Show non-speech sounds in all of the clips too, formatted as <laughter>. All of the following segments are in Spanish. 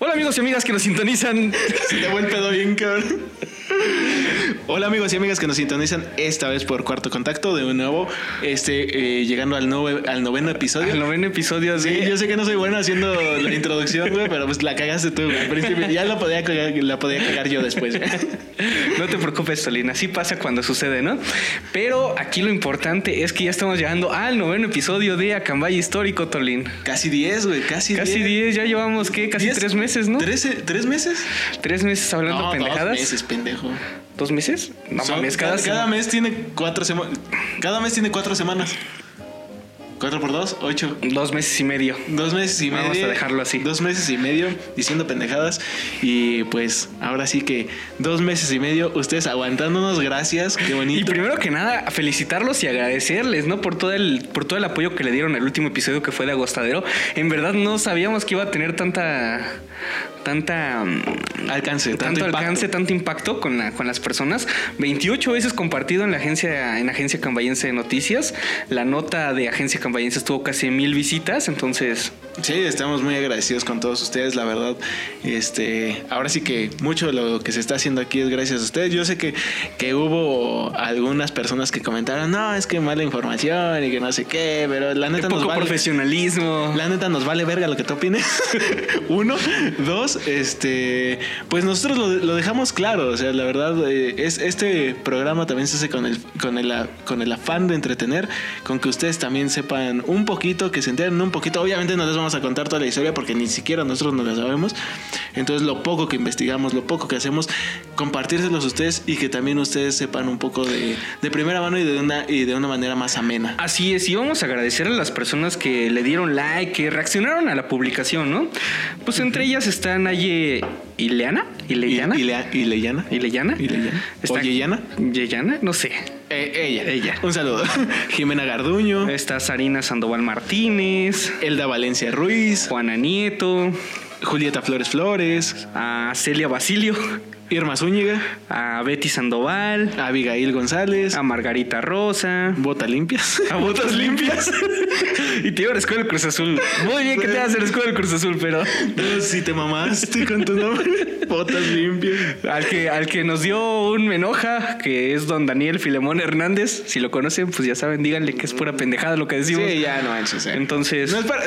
Hola amigos y amigas que nos sintonizan. Se te el pedo bien, cabrón. Hola amigos y amigas que nos sintonizan esta vez por Cuarto Contacto de nuevo, este, eh, llegando al, nove- al noveno episodio. Al noveno episodio Sí, yo sé que no soy bueno haciendo la introducción, güey, pero pues la cagaste tú, güey, al principio. Ya la podía cagar, la podía cagar yo después. No te preocupes, Tolín, así pasa cuando sucede, ¿no? Pero aquí lo importante es que ya estamos llegando al noveno episodio de Acambay Histórico, Tolín. Casi 10, güey, casi 10. Casi 10, ya llevamos, ¿qué? Casi ¿Diez? tres meses, ¿no? ¿Trece- ¿Tres meses? Tres meses hablando no, pendejadas. dos meses, pendejo. ¿Dos meses? No mames, cada, cada, cada mes tiene cuatro semanas. Cada mes tiene cuatro semanas. ¿Cuatro por dos? Ocho. Dos meses y medio. Dos meses y medio. Vamos a dejarlo así. Dos meses y medio diciendo pendejadas. Y pues ahora sí que dos meses y medio ustedes aguantándonos. Gracias. Qué Y bonito. primero que nada, felicitarlos y agradecerles, ¿no? Por todo el, por todo el apoyo que le dieron al último episodio que fue de Agostadero. En verdad no sabíamos que iba a tener tanta, tanta mm, alcance, tanto, tanto, impacto. alcance, tanto impacto con, la, con las personas. 28 veces compartido en la agencia, en Agencia Cambayense de Noticias. La nota de Agencia Cambayense estuvo casi mil visitas, entonces Sí, estamos muy agradecidos con todos ustedes, la verdad. Este, ahora sí que mucho de lo que se está haciendo aquí es gracias a ustedes. Yo sé que, que hubo algunas personas que comentaron, no, es que mala información y que no sé qué, pero la neta nos vale. profesionalismo. La neta nos vale verga lo que tú opines. <laughs> Uno, dos, este, pues nosotros lo, lo dejamos claro. O sea, la verdad, eh, es, este programa también se hace con el, con el, con el afán de entretener, con que ustedes también sepan un poquito, que se enteren un poquito. Obviamente no les vamos a contar toda la historia porque ni siquiera nosotros nos la sabemos. Entonces, lo poco que investigamos, lo poco que hacemos, compartírselos a ustedes y que también ustedes sepan un poco de, de primera mano y de una, y de una manera más amena. Así es, y vamos a agradecer a las personas que le dieron like, que reaccionaron a la publicación, ¿no? Pues entre ellas están Aye Ileana, Ileyana, Y, y, le- y Leyana. Ileyana, Ileyana. Está- ¿O Yeyana? Yeyana, no sé. Eh, ella. Ella. Un saludo. <laughs> Jimena Garduño. Está Sarina Sandoval Martínez, Elda Valencia Ruiz. Juana Nieto, Julieta Flores Flores. a Celia Basilio, Irma Zúñiga. a Betty Sandoval, Abigail González. a Margarita Rosa, Bota limpias. <laughs> a Botas Limpias. <laughs> y te iba a la escuela del Cruz Azul. Muy bien que te vas a la escuela del Cruz Azul, pero No, si te mamaste con tu nombre. Botas limpias. al que, al que nos dio un me enoja, que es don Daniel Filemón Hernández. Si lo conocen, pues ya saben, díganle que es pura pendejada lo que decimos. Sí, ya no manches. eh. Entonces- No es, para,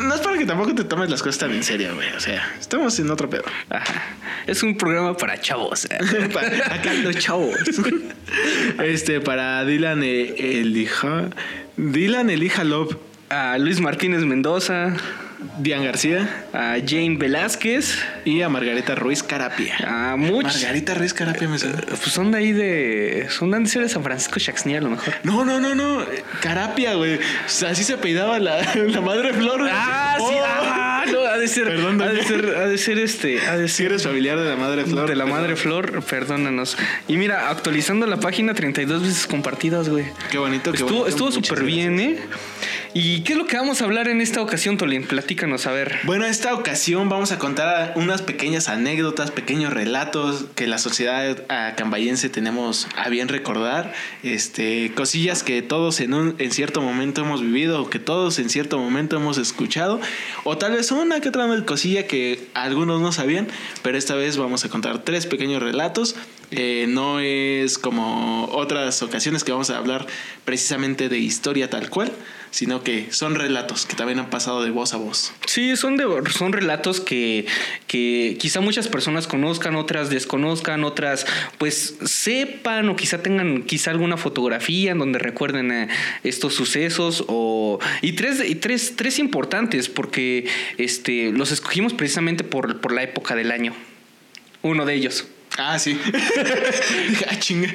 no es para que tampoco te tomes las cosas tan en serio, güey. O sea, estamos en otro pedo. Ajá. Es un programa para chavos. <laughs> ¿eh? Pa- Acá los chavos. <laughs> Este, para Dylan eh, Elija. Dylan Elija Love. A Luis Martínez Mendoza, Dian García. a Jane Velázquez, Y a Margarita Ruiz Carapia. a Much. Margarita Ruiz Carapia me suena. Pues son de ahí de. Son de de San Francisco Chaxnía, a lo mejor. No, no, no, no. Carapia, güey. O sea, Así se apellidaba la, <laughs> la madre Flor. Ah, sí, Oh. ah, no, de ser. Perdón, ha de ser, ha de ser este. Ha de Si ser eres familiar de la madre Flor. de la perdón. madre Flor, perdónanos. Y mira, actualizando la página 32 veces compartidas, güey. Qué bonito, qué Estuvo, bonito. estuvo súper bien, ¿eh? ¿Y qué es lo que vamos a hablar en esta ocasión, Tolín? Platícanos, a ver. Bueno, esta ocasión vamos a contar unas pequeñas anécdotas, pequeños relatos que la sociedad ah, cambayense tenemos a bien recordar, este, cosillas que todos en un en cierto momento hemos vivido o que todos en cierto momento hemos escuchado, o tal vez una que otra cosilla que algunos no sabían, pero esta vez vamos a contar tres pequeños relatos. Eh, no es como otras ocasiones que vamos a hablar precisamente de historia tal cual, sino que son relatos que también han pasado de voz a voz. Sí, son, son relatos que, que quizá muchas personas conozcan, otras desconozcan, otras pues sepan o quizá tengan quizá alguna fotografía en donde recuerden eh, estos sucesos o y tres y tres tres importantes porque este los escogimos precisamente por, por la época del año. Uno de ellos. Ah, sí. <laughs> Ah, chinga.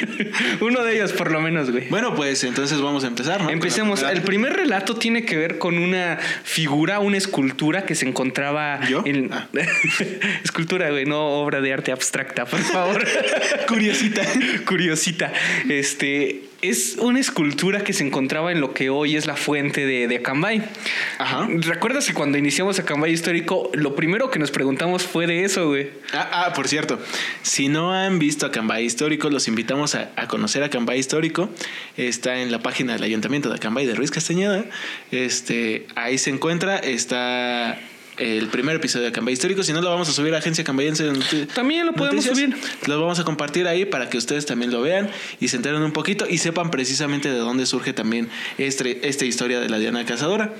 <laughs> Uno de ellos, por lo menos, güey. Bueno, pues entonces vamos a empezar, ¿no? Empecemos. El primer relato tiene que ver con una figura, una escultura que se encontraba ¿Yo? en Ah. <laughs> escultura, güey, no obra de arte abstracta, por favor. Curiosita. Curiosita. Este es una escultura que se encontraba en lo que hoy es la fuente de, de Acambay. Ajá. ¿Recuerdas que cuando iniciamos Acambay Histórico, lo primero que nos preguntamos fue de eso, güey? Ah, ah, por cierto, si no han visto Acambay Histórico, los invitamos a, a conocer Acambay Histórico. Está en la página del Ayuntamiento de Acambay de Ruiz Castañeda. Este, ahí se encuentra, está el primer episodio de Cambay Histórico. Si no, lo vamos a subir a Agencia Cambayense También lo podemos Noticias. subir. Lo vamos a compartir ahí para que ustedes también lo vean y se enteren un poquito y sepan precisamente de dónde surge también este, esta historia de la Diana Cazadora.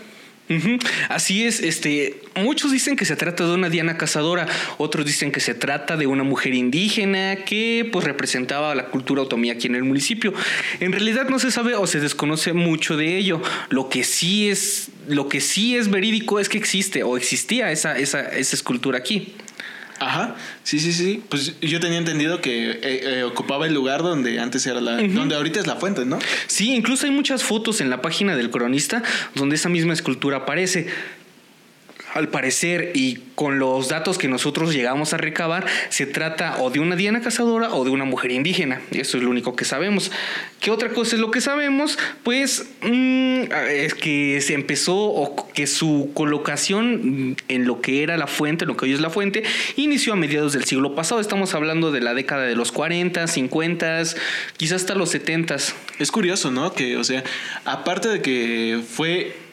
Así es, este, muchos dicen que se trata de una Diana cazadora, otros dicen que se trata de una mujer indígena que pues representaba la cultura otomí aquí en el municipio. En realidad no se sabe o se desconoce mucho de ello. Lo que sí es, lo que sí es verídico es que existe o existía esa, esa escultura aquí. Ajá, sí, sí, sí. Pues yo tenía entendido que eh, eh, ocupaba el lugar donde antes era la. donde ahorita es la fuente, ¿no? Sí, incluso hay muchas fotos en la página del cronista donde esa misma escultura aparece. Al parecer, y con los datos que nosotros llegamos a recabar, se trata o de una diana cazadora o de una mujer indígena. Eso es lo único que sabemos. ¿Qué otra cosa es lo que sabemos? Pues mm, es que se empezó o que su colocación en lo que era la fuente, en lo que hoy es la fuente, inició a mediados del siglo pasado. Estamos hablando de la década de los 40, 50, quizás hasta los 70. Es curioso, ¿no? Que, o sea, aparte de que fue.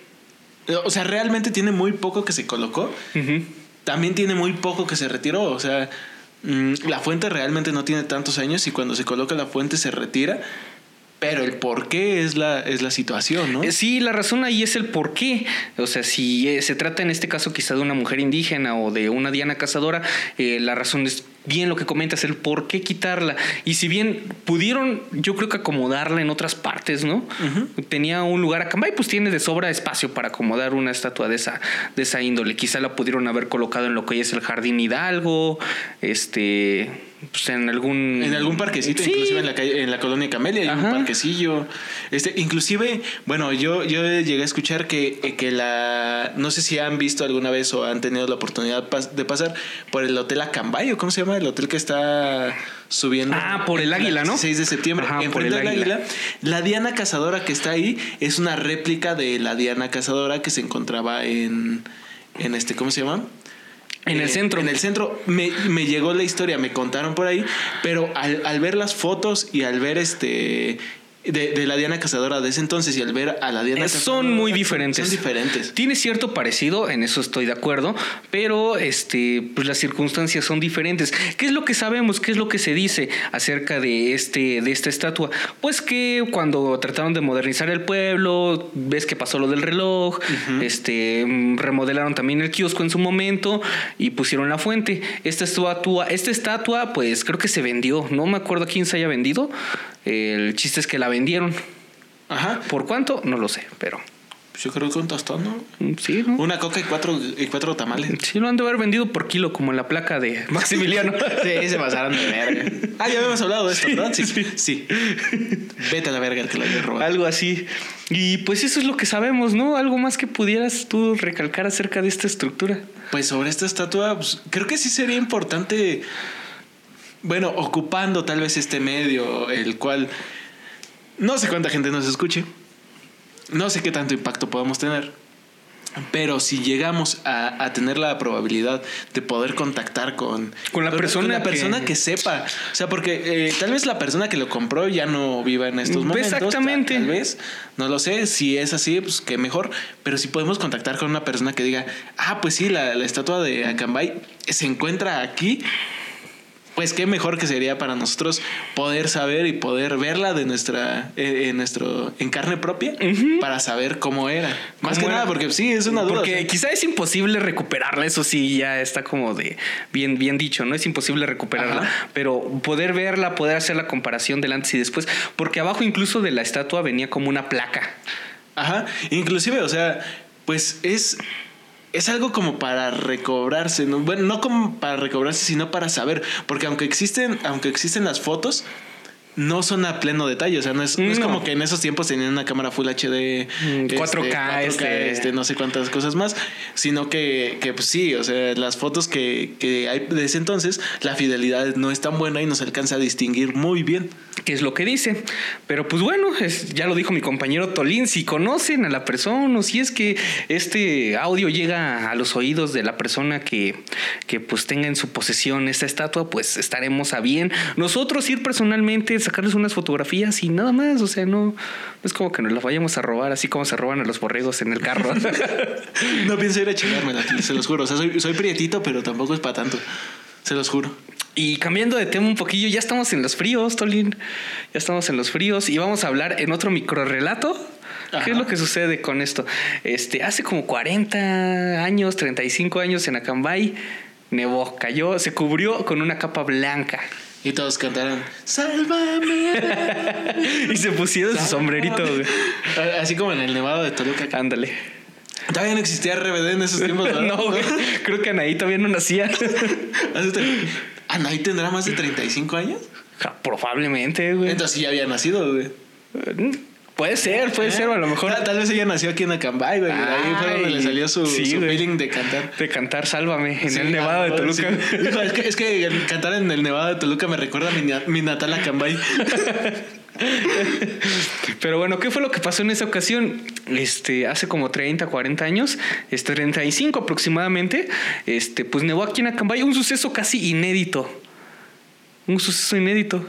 O sea, realmente tiene muy poco que se colocó. También tiene muy poco que se retiró. O sea, mm, la fuente realmente no tiene tantos años y cuando se coloca la fuente se retira. Pero el por qué es la, es la situación, ¿no? Eh, Sí, la razón ahí es el por qué. O sea, si eh, se trata en este caso quizá de una mujer indígena o de una diana cazadora, eh, la razón es bien lo que comentas, el por qué quitarla. Y si bien pudieron, yo creo que acomodarla en otras partes, ¿no? Tenía un lugar acá, y pues tiene de sobra espacio para acomodar una estatua de esa, de esa índole. Quizá la pudieron haber colocado en lo que hoy es el Jardín Hidalgo, este, pues en algún... En algún parquecito, Sí. inclusive en la calle, en la colonia Camelia hay Ajá. un parquecillo. Este, inclusive, bueno, yo, yo llegué a escuchar que, que la no sé si han visto alguna vez o han tenido la oportunidad de pasar por el hotel Acambayo, ¿cómo se llama? El hotel que está subiendo. Ah, por el Águila, ¿no? 6 de septiembre. Ajá, por el del Águila. águila. La Diana Cazadora que está ahí es una réplica de la Diana Cazadora que se encontraba en, en este, ¿cómo se llama? En el Eh, centro. En el centro. Me, me llegó la historia, me contaron por ahí, pero al, al ver las fotos y al ver este. De, de la Diana Cazadora de ese entonces y al ver a la Diana Eh, Cazadora. son muy diferentes. Son diferentes. Tiene cierto parecido, en eso estoy de acuerdo, pero este, pues las circunstancias son diferentes. ¿Qué es lo que sabemos? ¿Qué es lo que se dice acerca de este, de esta estatua? Pues que cuando trataron de modernizar el pueblo, ves que pasó lo del reloj, este, remodelaron también el kiosco en su momento y pusieron la fuente. Esta estatua, esta estatua, pues creo que se vendió. No me acuerdo a quién se haya vendido. El chiste es que la vendieron. Ajá. ¿Por cuánto? No lo sé, pero Pues yo creo que un tostón, ¿no? mm, sí, ¿no? Una coca y cuatro, y cuatro tamales. Sí, lo han de haber vendido por kilo, como en la placa de <laughs> Maximiliano. Sí, se pasaron de verga. Ah, ya habíamos hablado de esto, ¿verdad? Sí, sí. Vete a la verga el que la había robado. Algo así. Y pues eso es lo que sabemos, ¿no? Algo más que pudieras tú recalcar acerca de esta estructura. Pues sobre esta estatua, pues, creo que sí sería importante, bueno, ocupando tal vez este medio, el cual no sé cuánta gente nos escuche, no sé qué tanto impacto podamos tener, pero si llegamos a, a tener la probabilidad de poder contactar con, Con la persona la persona que- que, sepa, o sea, porque eh, tal vez la persona que lo compró ya no viva en estos momentos, Exactamente. tal vez, no lo sé, si es así, pues que mejor, pero si podemos contactar con una persona que diga, ah, pues sí, la, la estatua de Acambay se encuentra aquí, pues qué mejor que sería para nosotros poder saber y poder verla de nuestra, eh, en nuestro, en carne propia, para saber cómo era. Más ¿Cómo que era? nada, porque sí, es una duda. Porque o sea, quizá es imposible recuperarla, eso sí, ya está como de bien, bien dicho, ¿no? Es imposible recuperarla, Ajá. pero poder verla, poder hacer la comparación del antes y después, porque abajo incluso de la estatua venía como una placa. Ajá, inclusive, o sea, pues es es algo como para recobrarse, ¿no? bueno, no como para recobrarse, sino para saber, porque aunque existen, aunque existen las fotos, no son a pleno detalle. O sea, no es, no es como que en esos tiempos tenían una cámara Full HD, Mm, 4K, este. este, no sé cuántas cosas más, sino que, que pues sí, o sea, las fotos que, que hay de ese entonces, la fidelidad no es tan buena y no se alcanza a distinguir muy bien. que es lo que dice. Pero pues bueno, es- ya lo dijo mi compañero Tolín, si conocen a la persona o si es que este audio llega a los oídos de la persona que, que pues tenga en su posesión esta estatua, pues estaremos a bien. Nosotros ir personalmente, sacarles unas fotografías y nada más, o sea, no, es como que nos las vayamos a robar, así como se roban a los borregos en el carro. <laughs> No pienso ir a chingármela, <laughs> se los juro. O sea, soy, soy prietito, pero tampoco es para tanto. Se los juro. Y cambiando de tema un poquillo, ya estamos en los fríos, Tolín. Ya estamos en los fríos y vamos a hablar en otro microrelato. Ajá. ¿Qué es lo que sucede con esto? Este, hace como 40 años, 35 años en Acambay, nevó, cayó, se cubrió con una capa blanca. Y todos cantaron, sálvame. <laughs> Y se pusieron su sombrerito, güey. Así como en el Nevado de Toluca. Ándale. Todavía no existía RBD en esos tiempos, ¿verdad? <laughs> No, güey. <laughs> Creo que Anaí todavía no nacía. ¿Anaí tendrá más de 35 años? Ja, Probablemente, güey. Entonces ya había nacido, güey. Puede ser, puede ser, o a lo mejor. Tal, tal vez ella nació aquí en Acambay, güey. ahí fue donde le salió su, sí, su güey. feeling de cantar. De cantar Sálvame en Sí, el Nevado de Toluca. <laughs> sí. Es, que, es que el cantar en el Nevado de Toluca me recuerda a mi, mi natal Acambay. <laughs> Pero bueno, ¿qué fue lo que pasó en esa ocasión? Este, hace como 30, 40 años, este, 35 aproximadamente, este, pues nevó aquí en Acambay, un suceso casi inédito. Un suceso inédito.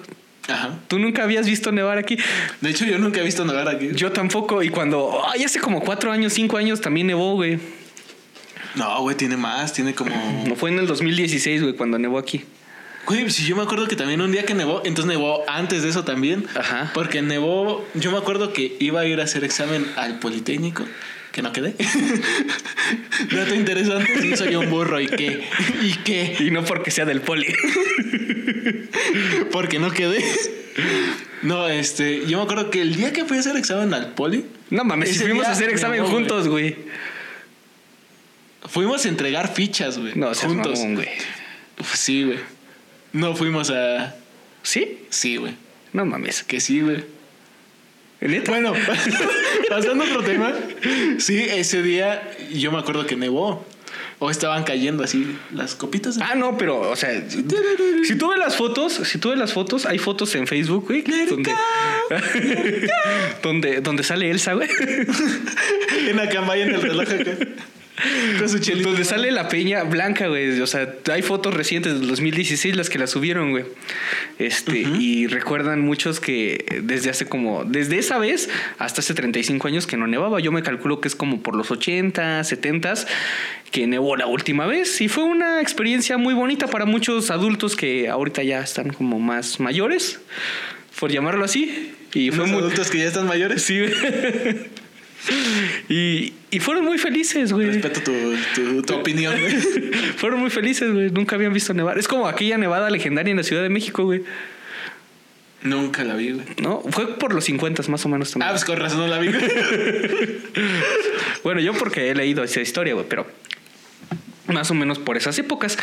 Ajá. Tú nunca habías visto nevar aquí. De hecho, yo nunca he visto nevar aquí. Yo tampoco. Y cuando, ay, hace como 4 años, 5 años también nevó, güey. No, güey, tiene más. Tiene como... <clears throat> No fue en el 2016, güey, cuando nevó aquí. Güey, si yo me acuerdo que también un día que nevó, entonces nevó antes de eso también. Ajá. Porque nevó, yo me acuerdo que iba a ir a hacer examen al Politécnico, que no quedé. <laughs> Dato interesante, sí, soy un burro, ¿y qué? ¿Y qué? Y no porque sea del poli. <laughs> Porque no quedé. No, este, yo me acuerdo que el día que fui a hacer examen al Poli, No mames, si fuimos a hacer examen juntos, güey. fuimos a entregar fichas, güey. No, juntos. güey. Sí, güey. No fuimos a. ¿Sí? Sí, güey. No mames. Que sí, güey. ¿Neta? Bueno, <laughs> pasando a otro tema. Sí, ese día yo me acuerdo que nevó. O estaban cayendo así las copitas. de- Ah, no, pero, o sea, si tú ves las fotos, si tú ves las fotos, hay fotos en Facebook, güey, donde, <laughs> donde, donde sale Elsa, güey, <laughs> En Acambay en el reloj acá. Con su chelito. donde sale la peña blanca, güey, o sea, hay fotos recientes del 2016 las que la subieron, güey, este, y recuerdan muchos que desde hace como, desde esa vez hasta hace 35 años que no nevaba, yo me calculo que es como por los 80, 70 que nevó la última vez y fue una experiencia muy bonita para muchos adultos que ahorita ya están como más mayores, por llamarlo así. Y fue muy... adultos que ya están mayores. Sí. Y, y fueron muy felices, güey. Respeto tu, tu, tu opinión, güey. <laughs> Fueron muy felices, güey. Nunca habían visto nevar. Es como aquella nevada legendaria en la Ciudad de México, güey. Nunca la vi, güey. ¿No? Fue por los 50 más o menos Ah, también. pues con razón no la vi. güey. <laughs> Bueno, yo porque he leído esa historia, güey, pero más o menos por esas épocas.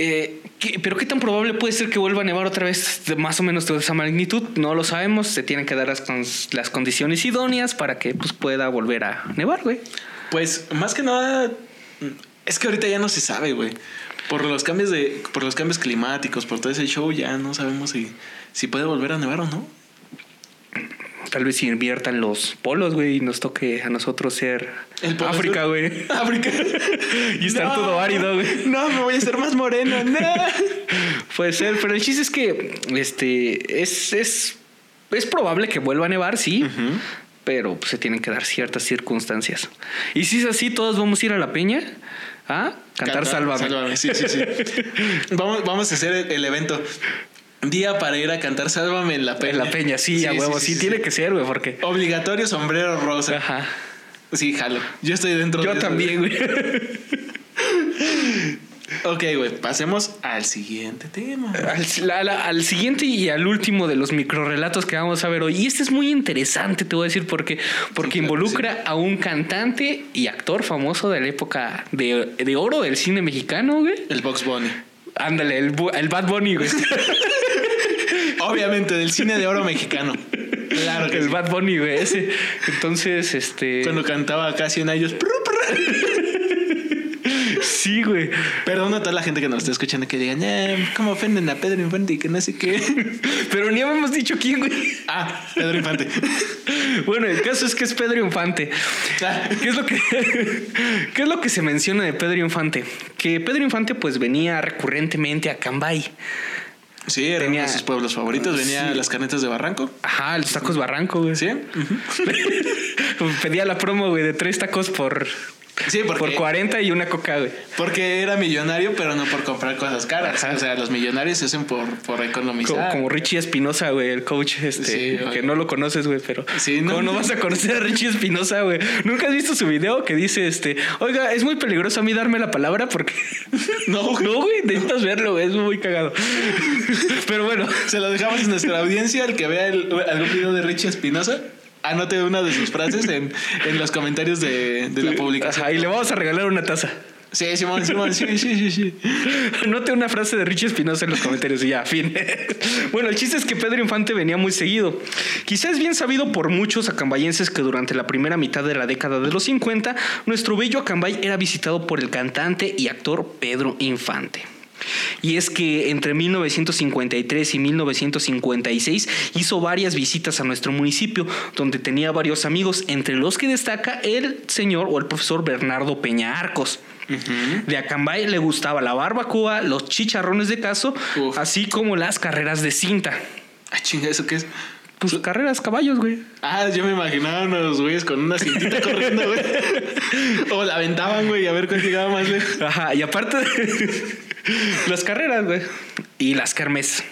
Eh, ¿qué- pero qué tan probable puede ser que vuelva a nevar otra vez de más o menos de esa magnitud? No lo sabemos. Se tienen que dar las, las condiciones idóneas para que pues, pueda volver a nevar, güey. Pues más que nada, es que ahorita ya no se sabe, güey. Por los cambios de, por los cambios climáticos, por todo ese show, ya no sabemos si, si puede volver a nevar o no. Tal vez si inviertan los polos, güey, y nos toque a nosotros ser El África, güey. <laughs> África. <laughs> Y estar todo árido, güey. <laughs> No, me voy a hacer más moreno. No. Puede ser, pero el chiste es que este es, es, es probable que vuelva a nevar, sí. Pero pues, se tienen que dar ciertas circunstancias. Y si es así, todos vamos a ir a la peña a cantar, Sálvame. Sí, sí, sí. vamos, vamos a hacer el, el evento. Día para ir a cantar Sálvame en la peña. En la peña, sí, a huevo. Sí, tiene que ser, güey, porque. Obligatorio sombrero rosa. Ajá. Sí, jalo. Yo estoy dentro de Yo también, güey. <laughs> Ok, güey. Pasemos al siguiente tema. Al, la- la- al siguiente y al último de los microrelatos que vamos a ver hoy. Y este es muy interesante, te voy a decir, porque, porque Sí, involucra a un cantante y actor famoso de la época de, de oro del cine mexicano, güey. El Box Bunny. Ándale, el, el Bad Bunny, güey. <laughs> Obviamente, del cine de oro mexicano. Claro que el sí. Bad Bunny, güey, ese. Entonces, este. Cuando cantaba casi en ellos. Sí, güey. Perdón a toda la gente que nos está escuchando que digan, eh, ¿cómo ofenden a Pedro Infante y que no sé qué? <laughs> Pero ni habíamos dicho quién, güey. Ah, Pedro Infante. <laughs> Bueno, el caso es que es Pedro Infante. Ah, ¿Qué es lo que <laughs> qué es lo que se menciona de Pedro Infante? Que Pedro Infante pues venía recurrentemente a Cambay. Sí, era Tenía- uno de sus pueblos favoritos. Venía Sí. a las canetas de Barranco. Ajá, los tacos Barranco, güey. ¿Sí? Pedía la promo, güey, de tres tacos por Sí, porque, por 40 y una coca, güey. porque era millonario, pero no por comprar cosas caras. Ajá. O sea, los millonarios se hacen por, por economizar. como Richie Espinosa, güey, el coach, este, Sí, que no lo conoces, güey, pero Sí, no. ¿cómo no vas a conocer a Richie Espinosa, güey? ¿Nunca has visto su video que dice, este, oiga, es muy peligroso a mí darme la palabra porque... <laughs> No, güey. no, güey, necesitas verlo, güey, es muy cagado. <laughs> pero bueno, Se lo dejamos en nuestra audiencia. El que vea el- algún video de Richie Espinosa, anote una de sus frases en, en los comentarios de, de la publicación. Ajá, y le vamos a regalar una taza. Sí, Simón, Simón, sí, sí, sí, sí. Anote una frase de Richie Espinosa en los comentarios y ya, fin. <laughs> bueno, el chiste es que Pedro Infante venía muy seguido. Quizás es bien sabido por muchos acambayenses que durante la primera mitad de la década de los 50, nuestro bello Acambay era visitado por el cantante y actor Pedro Infante. Y es que entre 1953 y 1956 hizo varias visitas a nuestro municipio, donde tenía varios amigos, entre los que destaca el señor o el profesor Bernardo Peña Arcos. De Acambay le gustaba la barbacoa, los chicharrones de caso, Uf. así como las carreras de cinta. Ah, chinga, ¿eso qué es? Pues carreras caballos, güey. Ah, yo me imaginaba unos güeyes con una cintita corriendo, güey. <laughs> O la aventaban, güey, a ver cuál llegaba más lejos. Ajá, y aparte de <laughs> las carreras, güey. Y las kermes.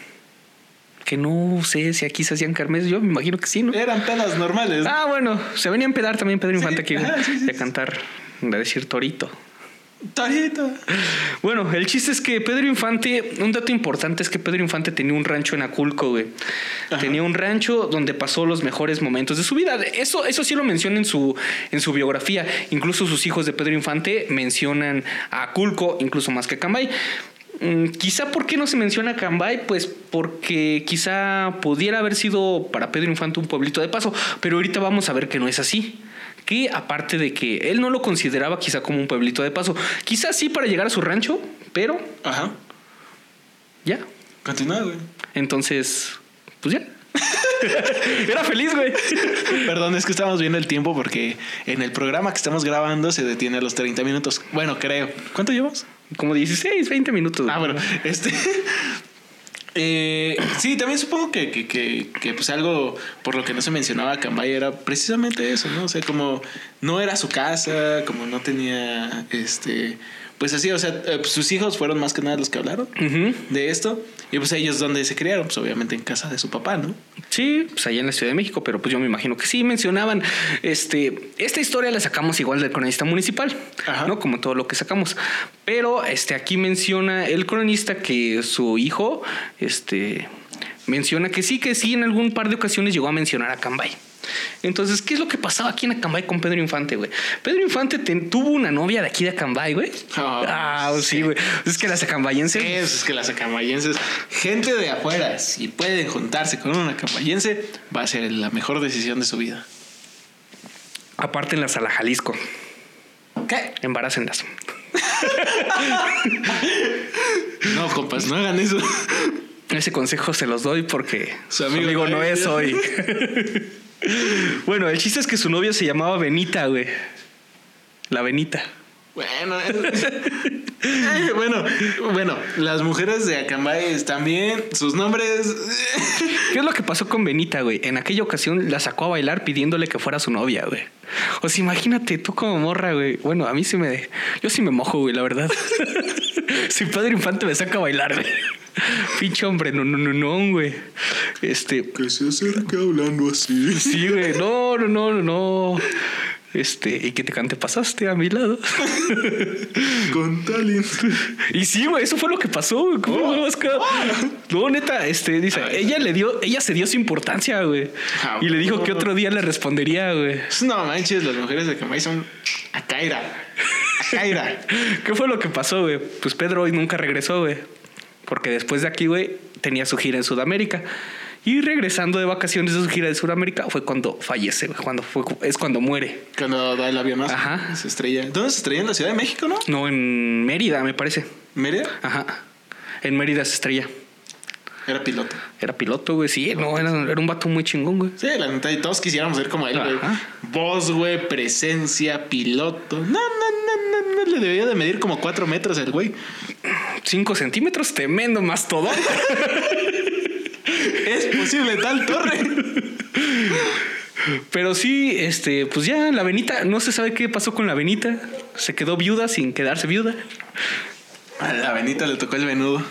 Que no sé si aquí se hacían kermes, yo me imagino que sí, ¿no? Eran pedas normales. Ah, bueno, se venía a empedar también Pedro Infante aquí ajá, sí, sí, de sí. cantar, de decir torito. Torito. Bueno, el chiste es que Pedro Infante, un dato importante es que Pedro Infante tenía un rancho en Aculco, güey. Ajá. Tenía un rancho donde pasó los mejores momentos de su vida. Eso, eso sí lo menciona en su, en su biografía. Incluso sus hijos de Pedro Infante mencionan a Aculco, incluso más que a Cambay. Mm, Quizá, ¿por qué no se menciona a Cambay? Pues porque quizá pudiera haber sido para Pedro Infante un pueblito de paso, pero ahorita vamos a ver que no es así. Que aparte de que él no lo consideraba quizá como un pueblito de paso, quizá sí para llegar a su rancho, pero Ajá. ya. Continúa, güey. Entonces, pues ya. <laughs> Era feliz, güey. Perdón, es que estamos viendo el tiempo porque en el programa que estamos grabando se detiene a los 30 minutos. Bueno, creo. ¿Cuánto llevamos? Como 16, 20 minutos. Ah, bueno, este. Eh, sí, también supongo que, que, que, pues algo por lo que no se mencionaba Cambay era precisamente eso, ¿no? O sea, como no era su casa, como no tenía este. Pues así, o sea, eh, sus hijos fueron más que nada los que hablaron de esto. Y pues ellos, ¿dónde se criaron? Pues obviamente en casa de su papá, ¿no? Sí, pues allá en la Ciudad de México, pero pues yo me imagino que sí mencionaban. Este, esta historia la sacamos igual del cronista municipal, Ajá. ¿no? Como todo lo que sacamos. Pero este, aquí menciona el cronista que su hijo, este, menciona que sí, que sí, en algún par de ocasiones llegó a mencionar a Cambay. Entonces, ¿qué es lo que pasaba aquí en Acambay con Pedro Infante, güey? Pedro Infante tuvo una novia de aquí de Acambay, güey. Oh, ah, sí, sí. güey. Es que las acambayenses. Eso es que las acambayenses, gente de afuera, si pueden juntarse con un acambayense, va a ser la mejor decisión de su vida. Apártenlas a la Jalisco. ¿Qué? Embarácenlas. No, compas, no hagan eso. Ese consejo se los doy porque Su su amigo no es. es hoy. <laughs> bueno, el chiste es que su novia se llamaba Benita, güey. La Benita. Bueno, es- <laughs> bueno, bueno, las mujeres de Acambay también, sus nombres. ¿Qué es lo que pasó con Benita, güey? En aquella ocasión la sacó a bailar pidiéndole que fuera su novia, güey. O sea, imagínate tú como morra, güey. Bueno, a mí sí me... Yo sí me mojo, güey, la verdad. <laughs> si Pedro Infante me saca a bailar, güey. Pinche hombre, no, no, no, no, güey. Este... Que se acerca hablando así. Sí, güey. No, no, no, no, no. Este, y que te cante pasaste a mi lado. <laughs> Con talento. Y sí, güey, eso fue lo que pasó, güey. ¿Cómo Oh. cabrón? No, neta, este, dice, Ay, ella le dio, ella se dio su importancia, güey. Ah, y le dijo que otro día le respondería, güey. No manches, las mujeres de Acambay son Acaira. Acaira. <laughs> ¿Qué fue lo que pasó, güey? Pues Pedro hoy nunca regresó, güey. Porque después de aquí, güey, tenía su gira en Sudamérica. Y regresando de vacaciones de su gira de Sudamérica fue cuando fallece, cuando fue, es cuando muere. Cuando da el avión, ¿no? Ajá. Se estrella. ¿Dónde se estrella? En la Ciudad de México, ¿no? No, en Mérida, me parece. ¿Mérida? Ajá. En Mérida se estrella. Era piloto. Era piloto, güey. Sí, no, era, era un vato muy chingón, güey. Sí, la neta, y todos quisiéramos ser como él, güey. Voz, güey, presencia, piloto. No, no, no, no, no. Le debía de medir como cuatro metros el güey. Cinco centímetros, tremendo mastodón. <laughs> Es posible tal torre. Pero sí, este, pues ya la Benita, no se sabe qué pasó con la Benita. Se quedó viuda sin quedarse viuda. A la Benita le tocó el venudo.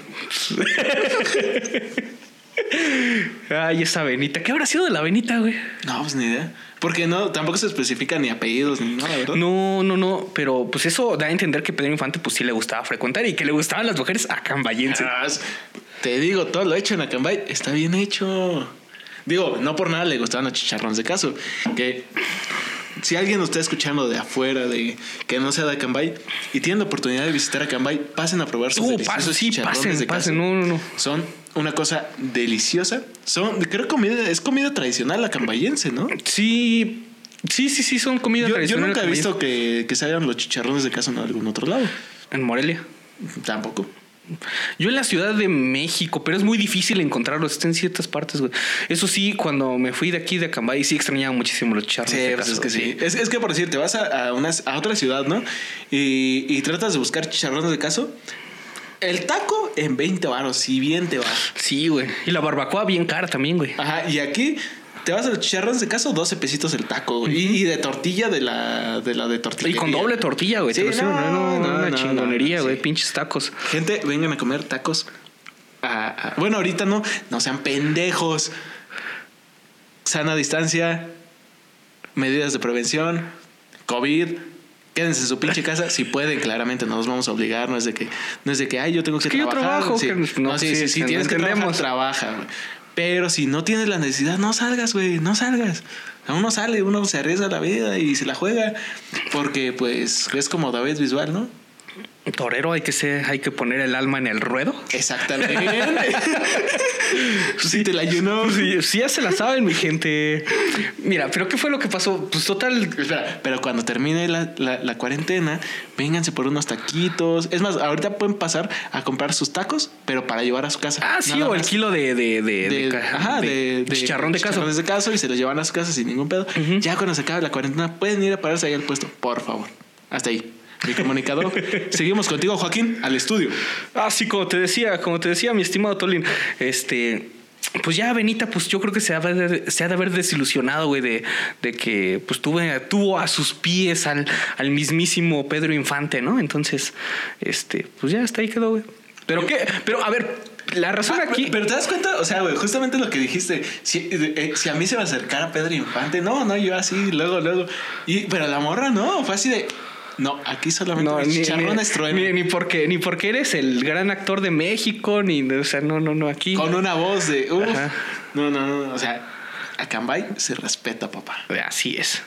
Ay, esa Benita. ¿Qué habrá sido de la Benita, güey? No, pues ni idea. Porque no, tampoco se especifica ni apellidos ni nada, ¿verdad? No, no, no. Pero pues eso da a entender que Pedro Infante, pues sí le gustaba frecuentar y que le gustaban las mujeres acambayenses. Ah, Te digo, todo lo hecho en Acambay está bien hecho. Digo, no por nada le gustaban los chicharrones de caso. Que si alguien nos está escuchando de afuera, de que no sea de Acambay, y tienen la oportunidad de visitar Acambay, pasen a probar sus Uh, pasen, sí, chicharrones pasen, de pasen. caso. No, no, no. Son una cosa deliciosa. Son, creo comida, es comida tradicional acambayense, ¿no? Sí, sí, sí, sí, son comidas Yo, yo tradicionales nunca he visto que, que se hagan los chicharrones de caso en algún otro lado. En Morelia. Tampoco. Yo en la Ciudad de México, pero es muy difícil encontrarlos. Está en ciertas partes, güey. Eso sí, cuando me fui de aquí de Acambay, sí extrañaba muchísimo los charros. Sí, pues caso, es que sí. Es, es que por decir, te vas a, a, una, a otra ciudad, ¿no? Y, y tratas de buscar chicharrones de caso. El taco en 20 varos, si bien te va. Sí, güey. Y la barbacoa bien cara también, güey. Ajá, y aquí te vas a los chicharrones de caso, 12 pesitos el taco, güey. y, y de tortilla de la de, la de tortilla. Y con doble tortilla, güey. Sí, te lo juro, no, no, no, no, una no, chingonería, güey. sí. Pinches tacos. Gente, vengan a comer tacos. Ah, ah, bueno, ahorita no, no sean pendejos. Sana distancia, medidas de prevención, COVID. Quédense en su pinche <laughs> casa si pueden, claramente no nos vamos a obligar, no es de que no es de que ay, yo tengo que, que yo trabajar. trabajo, sí. que- no, no, sí, sí, sí, sí, tienes que trabajar, trabaja, güey. Pero si no tienes la necesidad, no salgas, güey, no salgas. Uno sale, uno se arriesga la vida y se la juega porque pues es como David Visual, ¿no? Torero, hay que ser, hay que poner el alma en el ruedo. Exactamente. <laughs> sí, te la llenó. Sí, sí, ya se la saben, mi gente. Mira, pero ¿qué fue lo que pasó? Pues total, Espera, pero cuando termine la, la- la cuarentena, vénganse por unos taquitos. Es más, ahorita pueden pasar a comprar sus tacos, pero para llevar a su casa. Ah, sí, o el kilo de, de, de, De, ajá, de, chicharrón de caso. de caso y se los llevan a su casa sin ningún pedo. Ya cuando se acabe la cuarentena, pueden ir a pararse ahí al puesto, por favor. Hasta ahí. Mi comunicador. Seguimos contigo, Joaquín, al estudio. Ah, sí, como te decía, como te decía, mi estimado Tolin, este. Pues ya Benita, pues yo creo que se ha de, se ha de haber desilusionado, güey, de, de que pues tuve, tuvo a sus pies al, al mismísimo Pedro Infante, ¿no? Entonces, este, pues ya hasta ahí quedó, güey. Pero qué, pero a ver, la razón Ah, aquí. Pero te das cuenta, o sea, güey, justamente lo que dijiste. Si, eh, si a mí se me acercara Pedro Infante, no, no, yo así, luego, luego. Y, pero la morra no, fue así de. No, aquí solamente No, ni, chicharrones ni, ni, ni porque, ni porque eres el gran actor de México, ni, o sea, no, no, no, aquí. Con una voz de. No, no, no. O sea, a Cambay se respeta, papá. Así es.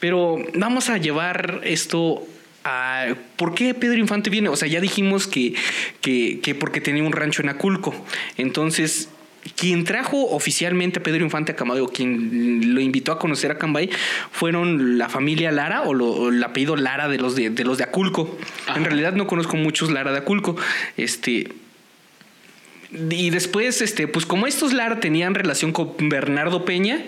Pero vamos a llevar esto a... ¿Por qué Pedro Infante viene? O sea, ya dijimos que, que, que porque tenía un rancho en Aculco. Entonces, quien trajo oficialmente a Pedro Infante a Cambay o quien lo invitó a conocer a Cambay fueron la familia Lara o, lo- o el apellido Lara de los de, de los de Aculco. Ajá. En realidad no conozco muchos Lara de Aculco. Este, y después, este, pues como estos Lara tenían relación con Bernardo Peña,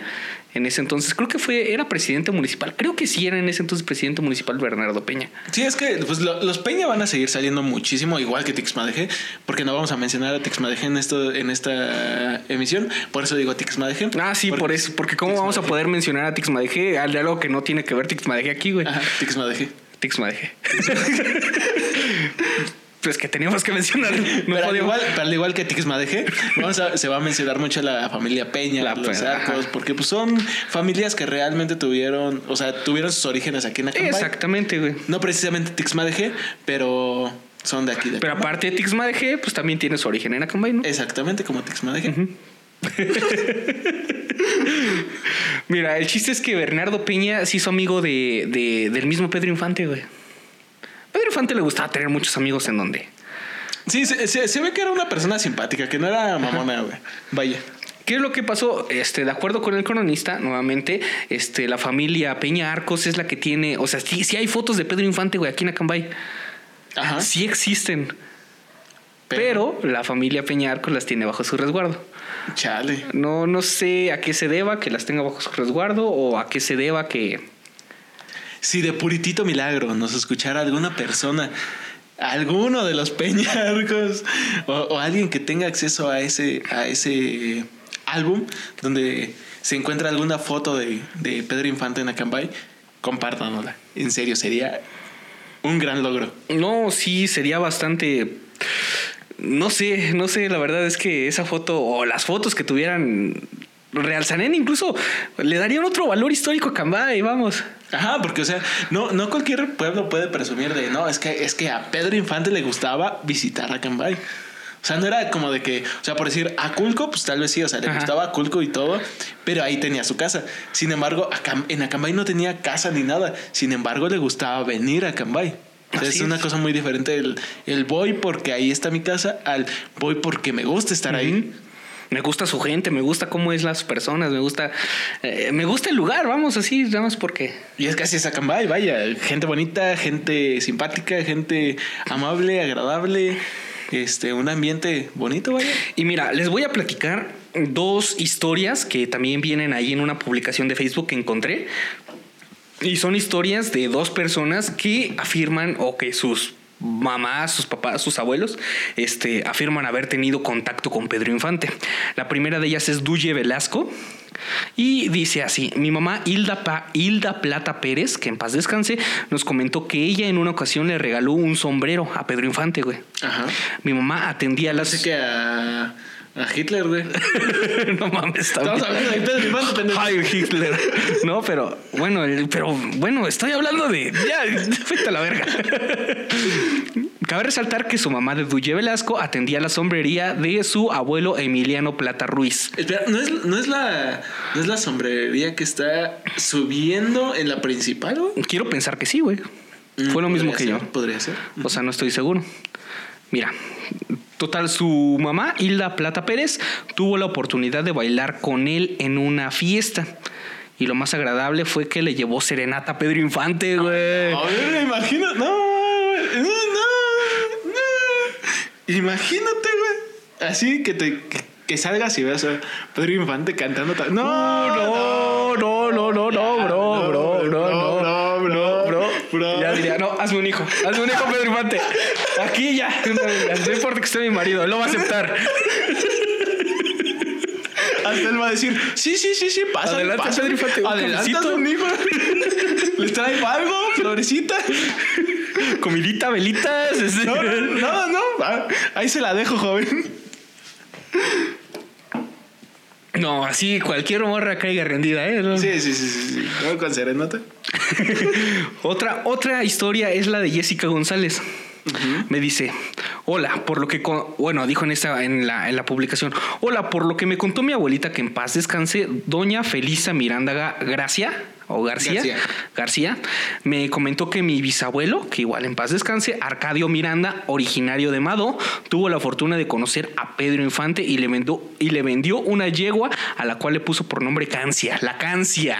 en ese entonces, creo que fue, era presidente municipal. Creo que sí era en ese entonces presidente municipal Bernardo Peña. Sí, es que pues, lo- los Peña van a seguir saliendo muchísimo, igual que Tixmadeje, porque no vamos a mencionar a Tixmadeje en, esto, en esta emisión. Por eso digo Tixmadeje. Ah, sí, por eso. Porque cómo vamos a poder mencionar a Tixmadeje de algo que no tiene que ver Tixmadeje aquí, güey. Ajá, Tixmadeje. Tixmadeje. <laughs> pues que teníamos que mencionar. No pero, al igual, pero al igual que Tixmadeje, vamos a, se va a mencionar mucho la familia Peña, La los Arcos, porque pues son familias que realmente tuvieron, o sea, tuvieron sus orígenes aquí en Acambay. Exactamente, güey. No precisamente Tixmadeje, pero son de aquí de Pero Acambay. aparte de Tixmadeje, pues también tiene su origen en Acambay, ¿no? Exactamente como Tixmadeje. <laughs> Mira, el chiste es que Bernardo Peña se hizo amigo de, de- del mismo Pedro Infante, güey. Pedro Infante le gustaba tener muchos amigos en donde. Sí, se, se- se ve que era una persona simpática, que no era mamona, güey. Vaya. ¿Qué es lo que pasó? Este, de acuerdo con el cronista, nuevamente, este, la familia Peña Arcos es la que tiene, o sea, sí, sí hay fotos de Pedro Infante, güey, aquí en Acambay. Ajá. Sí existen. Pero, la familia Peña Arcos las tiene bajo su resguardo. Chale. No, no sé a qué se deba que las tenga bajo su resguardo o a qué se deba que. Si de puritito milagro nos escuchara alguna persona, alguno de los <laughs> peñarcos o, alguien que tenga acceso a ese, a ese álbum donde se encuentra alguna foto de, de Pedro Infante en Acambay, compártanosla. En serio, sería un gran logro. No, sí, sería bastante. No sé, no sé, la verdad es que esa foto o las fotos que tuvieran realzarían incluso, le darían otro valor histórico a Cambay, vamos. Ajá, porque o sea, no, no cualquier pueblo puede presumir de no, es que, es que a Pedro Infante le gustaba visitar Acambay. O sea, no era como de que, o sea, por decir, Aculco, pues tal vez sí, o sea, le Ajá. gustaba Aculco y todo, pero ahí tenía su casa. Sin embargo, Acam- en Acambay no tenía casa ni nada. Sin embargo, le gustaba venir a Acambay. O sea, es una cosa muy diferente el, el voy porque ahí está mi casa al voy porque me gusta estar ahí. Me gusta su gente, me gusta cómo es las personas, me gusta, eh, me gusta el lugar, vamos así, nada más porque. Y es que así es Acambay, vaya, gente bonita, gente simpática, gente amable, agradable, este, un ambiente bonito, vaya. Y mira, les voy a platicar dos historias que también vienen ahí en una publicación de Facebook que encontré. Y son historias de dos personas que afirman o que sus mamás, sus papás, sus abuelos, este, afirman haber tenido contacto con Pedro Infante. La primera de ellas es Duye Velasco. Y dice así, mi mamá Hilda, Pa- Hilda Plata Pérez, que en paz descanse, nos comentó que ella en una ocasión le regaló un sombrero a Pedro Infante, güey. Ajá. Mi mamá atendía las... Así que a, a Hitler, güey. <laughs> no mames, Estamos hablando de Pedro Infante, Hitler. No, pero bueno, el- pero bueno, estoy hablando de. Ya, vete a la verga. Cabe resaltar que su mamá de Duye Velasco atendía la sombrería de su abuelo Emiliano Plata Ruiz. Espera, ¿no es, no, es la, ¿no es la sombrería que está subiendo en la principal, güey? Quiero pensar que sí, güey. Mm, Fue lo mismo que yo. Podría ser. O sea, no estoy seguro. Mira, total, su mamá, Hilda Plata Pérez, tuvo la oportunidad de bailar con él en una fiesta. Y lo más agradable fue que le llevó serenata a Pedro Infante, güey. A ver, me imagino. No, no, no, no. Imagínate, güey. Así que te que, que salgas y veas a Pedro Infante cantando. ta- No, No, no, no, no, no, bro, bro, bro, no, no, bro, bro, bro. Ya diría, no, hazme un hijo, hazme un hijo, Pedro Infante. Aquí ya, no, importa que esté mi marido, lo va a aceptar. Hasta él va a decir, sí, sí, sí, sí, pasa. Adelante, Pedro Infante, un Adelante, un hijo. <laughs> Les traigo algo, florecita. Comidita, velitas. No, no. Ah, Ahí se la dejo, joven. No, así cualquier morra caiga rendida, ¿eh? No. Sí, sí, sí, sí. sí. ¿No con serenata? <laughs> Otra, otra historia es la de Jessica González. Me dice, hola, por lo que, bueno, dijo en, esta, en, la, en la publicación, hola, por lo que me contó mi abuelita que en paz descanse, doña Felisa Miranda Gracia, o García, García. García, me comentó que mi bisabuelo, que igual en paz descanse, Arcadio Miranda, originario de Mado, tuvo la fortuna de conocer a Pedro Infante y le vendió, y le vendió una yegua a la cual le puso por nombre Cancia, la Cancia.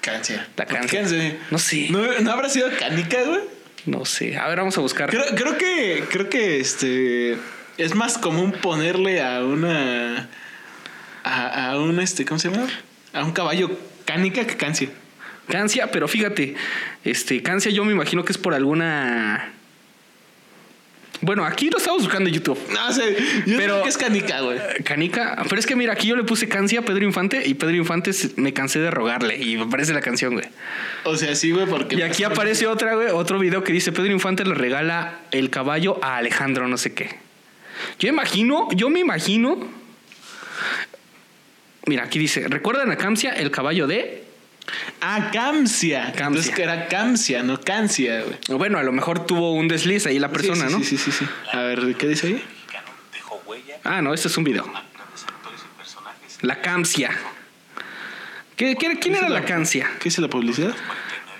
Cancia. La ¿Por qué cancia. Cancia? No sé. ¿No, ¿No habrá sido canica, güey? No sé. A ver, vamos a buscar. Creo, creo que, creo que este es más común ponerle a una a, a un este, ¿cómo se llama? A un caballo canica que cancia. Cancia, pero fíjate, este, Cancia yo me imagino que es por alguna. Bueno, aquí lo estamos buscando en YouTube. No sé, yo Pero- creo que es canica, güey. Eh, Canica, pero es que mira, aquí yo le puse Cancia a Pedro Infante y Pedro Infante me cansé de rogarle y me aparece la canción, güey. O sea, sí, güey, porque Y aquí aparece otra, güey, otro video que dice Pedro Infante le regala el caballo a Alejandro no sé qué. Yo imagino, yo me imagino. Mira, aquí dice, ¿recuerdan a Cancia, el caballo de? Ah, Camcia. Camcia. Entonces que era Camcia, no Cancia, güey. Bueno, a lo mejor tuvo un desliz ahí la persona, sí, sí, ¿no? Sí, sí, sí, sí. A ver, ¿qué dice ahí? Ah, no, este es un video. La Cancia. ¿Qué, qué- quién era la Cancia? ¿Qué dice la publicidad?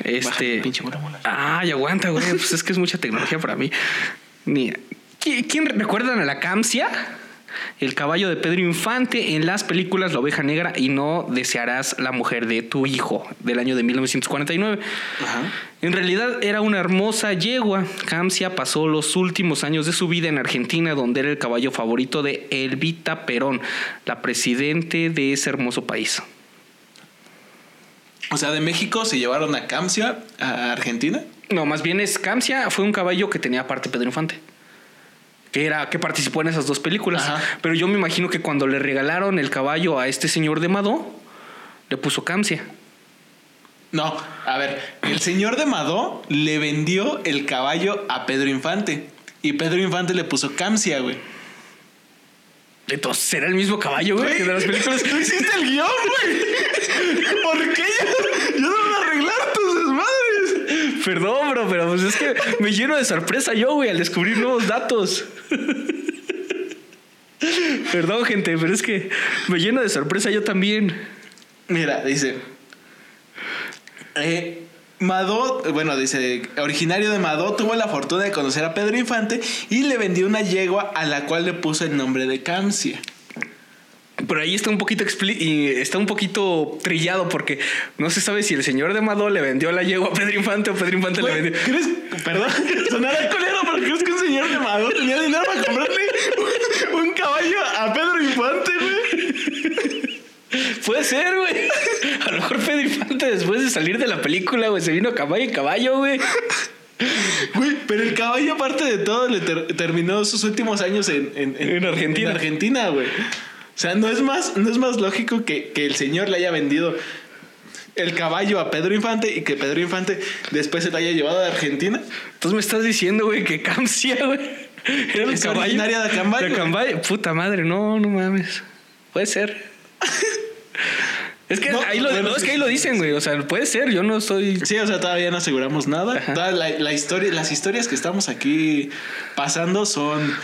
Este. Baja, pinche bola. Ay, aguanta, güey. Pues es que es mucha tecnología para mí. Mira, ¿qui- ¿quién recuerdan a la Cancia? El caballo de Pedro Infante en las películas La oveja negra y No desearás la mujer de tu hijo del año de 1949. Ajá. En realidad era una hermosa yegua. Camcia pasó los últimos años de su vida en Argentina, donde era el caballo favorito de Elvita Perón, la presidente de ese hermoso país. O sea, de México se llevaron a Camcia a Argentina. No, más bien es Camcia fue un caballo que tenía aparte Pedro Infante. Que era, que participó en esas dos películas. Ajá. Pero yo me imagino que cuando le regalaron el caballo a este señor de Madó, le puso Camcia. No, a ver, el señor de Madó le vendió el caballo a Pedro Infante. Y Pedro Infante le puso Camcia, güey. Entonces, ¿será el mismo caballo, güey? que de las películas. <laughs> Tú hiciste el guion, güey. ¿Por qué? Yo, yo no voy a arreglar tus desmadres. Perdón, bro, pero pues es que me lleno de sorpresa yo, güey, al descubrir nuevos datos. Perdón, gente, pero es que me lleno de sorpresa yo también. Mira, dice. Eh, Madó, bueno, dice, originario de Madó, tuvo la fortuna de conocer a Pedro Infante y le vendió una yegua a la cual le puso el nombre de Camcia. Pero ahí está un poquito y está un poquito trillado porque no se sabe si el señor de Madó le vendió la yegua a Pedro Infante o Pedro Infante le vendió. ¿Crees? Perdón, <laughs> sonará <laughs> culero, pero ¿crees que un señor de Madó tenía dinero para comprarle un, un caballo a Pedro Infante, güey? Puede ser, güey. A lo mejor Pedro Infante después de salir de la película, güey, se vino caballo y caballo, güey. Güey, pero el caballo, aparte de todo, le ter- terminó sus últimos años en, en, En Argentina. En Argentina, güey. O sea, no es más, no es más lógico que, que el señor le haya vendido el caballo a Pedro Infante y que Pedro Infante después se lo haya llevado a Argentina. Entonces me estás diciendo, güey, que Camcia, güey. Era el caballo. originaria de Acambay, De. Acambay. Puta madre, no, no mames. Puede ser. <laughs> Es que, No, ahí lo, bueno, no, es que ahí lo dicen, güey. O sea, puede ser. Yo no soy. Sí, o sea, todavía no aseguramos nada. Toda la, la historia, las historias que estamos aquí pasando son,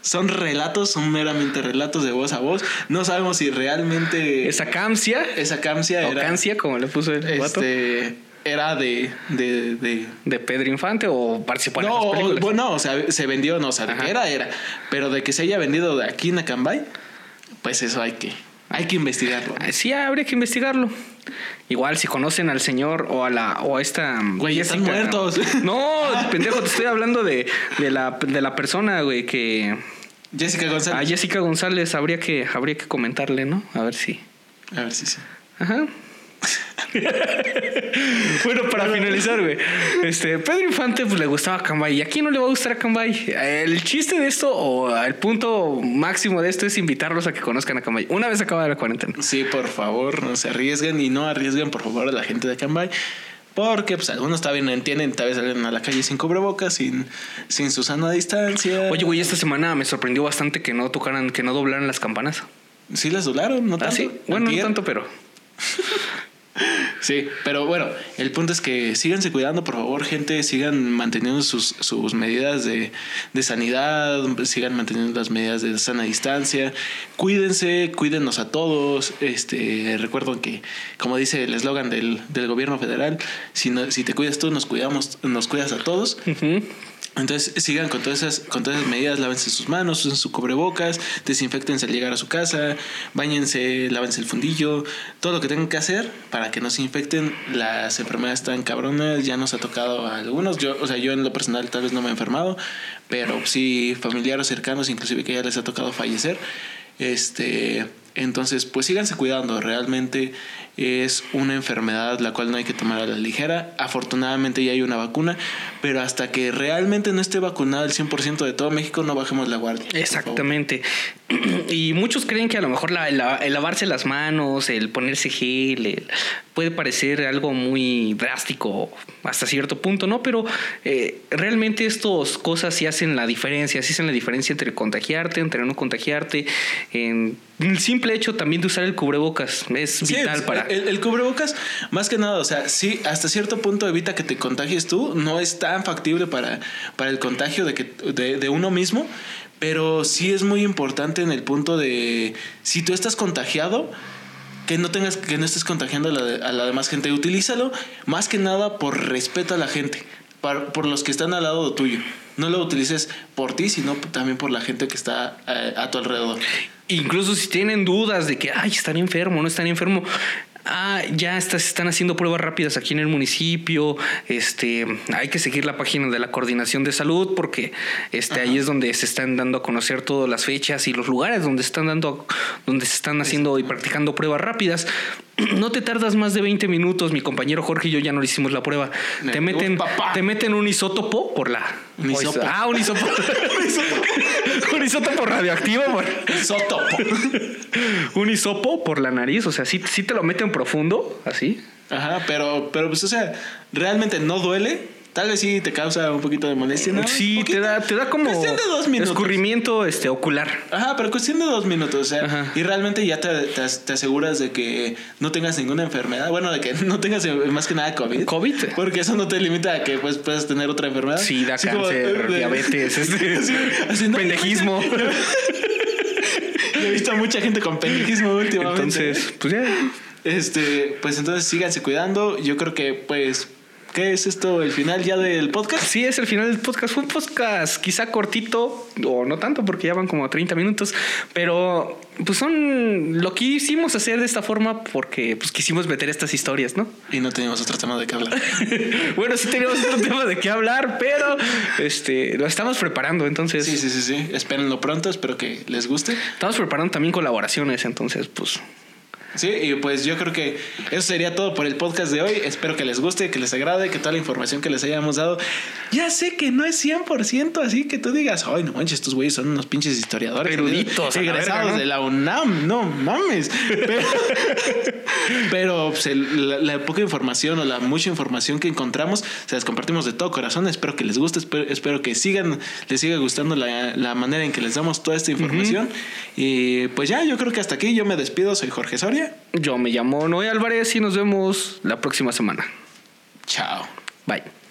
son relatos, son meramente relatos de voz a voz. No sabemos si realmente Esa Camcia. esa Camcia O era, Cancia, como le puso el vato. este, era de, de, de De Pedro Infante o participó en no, películas. bueno, o sea, se vendió, no, o sea, de que era, era. Pero de que se haya vendido de aquí en Acambay, pues eso hay que, hay que investigarlo. Ah, Sí, habría que investigarlo. Igual si conocen al señor o a la o a esta Güey, están muertos. No, pendejo, te estoy hablando de, de la de la persona, güey, que Jessica González. a Jessica González habría que habría que comentarle, ¿no? A ver si. A ver si sí. Ajá. <laughs> bueno, para finalizar, güey. Este, Pedro Infante pues le gustaba Cambay. ¿Y a quién no le va a gustar a Cambay? El chiste de esto o el punto máximo de esto es invitarlos a que conozcan a Cambay. Una vez acaba la cuarentena. Sí, por favor, no se arriesguen y no arriesguen, por favor, a la gente de Cambay. Porque pues algunos también no entienden, tal vez salen a la calle sin cubrebocas, sin, sin su sana distancia. Oye, güey, esta semana me sorprendió bastante que no tocaran, que no doblaran las campanas. Sí las doblaron, ¿no Ah, tanto? sí. Bueno, no tanto, pero. <laughs> Sí, pero bueno, el punto es que síganse cuidando, por favor, gente, sigan manteniendo sus, sus medidas de, de sanidad, sigan manteniendo las medidas de sana distancia, cuídense, cuídenos a todos. Este, recuerdo que, como dice el eslogan del, del gobierno federal, si, no- si te cuidas tú, nos cuidamos, nos cuidas a todos. Entonces sigan con todas esas, con todas esas medidas, lávense sus manos, usen su cubrebocas, desinfectense al llegar a su casa, bañense, lávense el fundillo, todo lo que tengan que hacer para que no se infecten las enfermedades tan cabronas. Ya nos ha tocado a algunos, yo, o sea, yo en lo personal tal vez no me he enfermado, pero sí familiares cercanos, inclusive que ya les ha tocado fallecer. Este, entonces, pues síganse cuidando. Realmente es una enfermedad la cual no hay que tomar a la ligera. Afortunadamente ya hay una vacuna, pero hasta que realmente no esté vacunado el 100% de todo México, no bajemos la guardia. Exactamente. <clears throat> Y muchos creen que a lo mejor la- la- el lavarse las manos, el ponerse gel, el- puede parecer algo muy drástico hasta cierto punto, ¿no? Pero eh, realmente estas cosas sí hacen la diferencia, sí hacen la diferencia entre contagiarte, entre no contagiarte, en el simple hecho también de usar el cubrebocas es Sí, vital para... el, el cubrebocas, más que nada, o sea, sí, hasta cierto punto evita que te contagies tú, no es tan factible para, para el contagio de, que, de, de uno mismo, pero sí es muy importante en el punto de si tú estás contagiado, que no tengas que no estés contagiando a la, a la demás gente, utilízalo más que nada por respeto a la gente, par- por los que están al lado tuyo. no lo utilices por ti, sino también por la gente que está eh, a tu alrededor. Incluso si tienen dudas de que, ay, están enfermo, no están enfermo. Ah, ya se están haciendo pruebas rápidas aquí en el municipio. Este, hay que seguir la página de la coordinación de salud porque este, ahí es donde se están dando a conocer todas las fechas y los lugares donde se están dando, donde se están haciendo y practicando pruebas rápidas. <clears throat> No te tardas más de 20 minutos. Mi compañero Jorge y yo ya no le hicimos la prueba. Me- Te meten, papá. te meten un isótopo por la. Un hisopo. Ah, un isótopo. <laughs> <laughs> un isótopo radioactivo. por- Sotopo. <laughs> un hisopo por la nariz, o sea, sí, sí te lo meten profundo, así. Ajá, pero, pero pues, o sea, realmente no duele. Tal vez sí te causa un poquito de molestia, ¿no? sí, te da, te da como Cuestión de dos minutos. escurrimiento este, ocular. Ajá, pero cuestión de dos minutos, o sea, Ajá. y realmente ya te, te, te aseguras de que no tengas ninguna enfermedad, bueno, de que <laughs> no tengas eh, más que nada COVID. COVID. Porque eso no te limita a que pues, puedas tener otra enfermedad. Sí, da Así cáncer, de- diabetes, <laughs> este, Así- así, no, pendejismo. <laughs> He visto a mucha gente con pendejismo últimamente. Entonces, pues ya. Este, pues entonces síganse cuidando. Yo creo que, pues, ¿qué es esto? ¿El final ya del podcast? Sí, es el final del podcast. Fue un podcast quizá cortito, o no tanto, porque ya van como 30 minutos, pero pues son lo que hicimos hacer de esta forma porque pues quisimos meter estas historias, ¿no? Y no teníamos otro tema de qué hablar. <laughs> bueno, sí teníamos otro tema de qué hablar, pero este lo estamos preparando, entonces Sí, sí, sí, sí. Espérenlo pronto, espero que les guste. estamos preparando también colaboraciones, entonces pues Sí, y pues yo creo que eso sería todo por el podcast de hoy. Espero que les guste, que les agrade, que toda la información que les hayamos dado. Ya sé que no es 100%, así que tú digas, ay, no manches, estos güeyes son unos pinches historiadores. Eruditos, Egresados ¿no? de la UNAM, no mames. Pero, <laughs> pero, pues, el- la, la poca información o la mucha información que encontramos, se las compartimos de todo corazón. Espero que les guste, espero, espero que sigan, les siga gustando la, la manera en que les damos toda esta información. Y pues ya, yo creo que hasta aquí yo me despido. Soy Jorge Soria. Yo me llamo Noé Álvarez y nos vemos la próxima semana. Chao. Bye.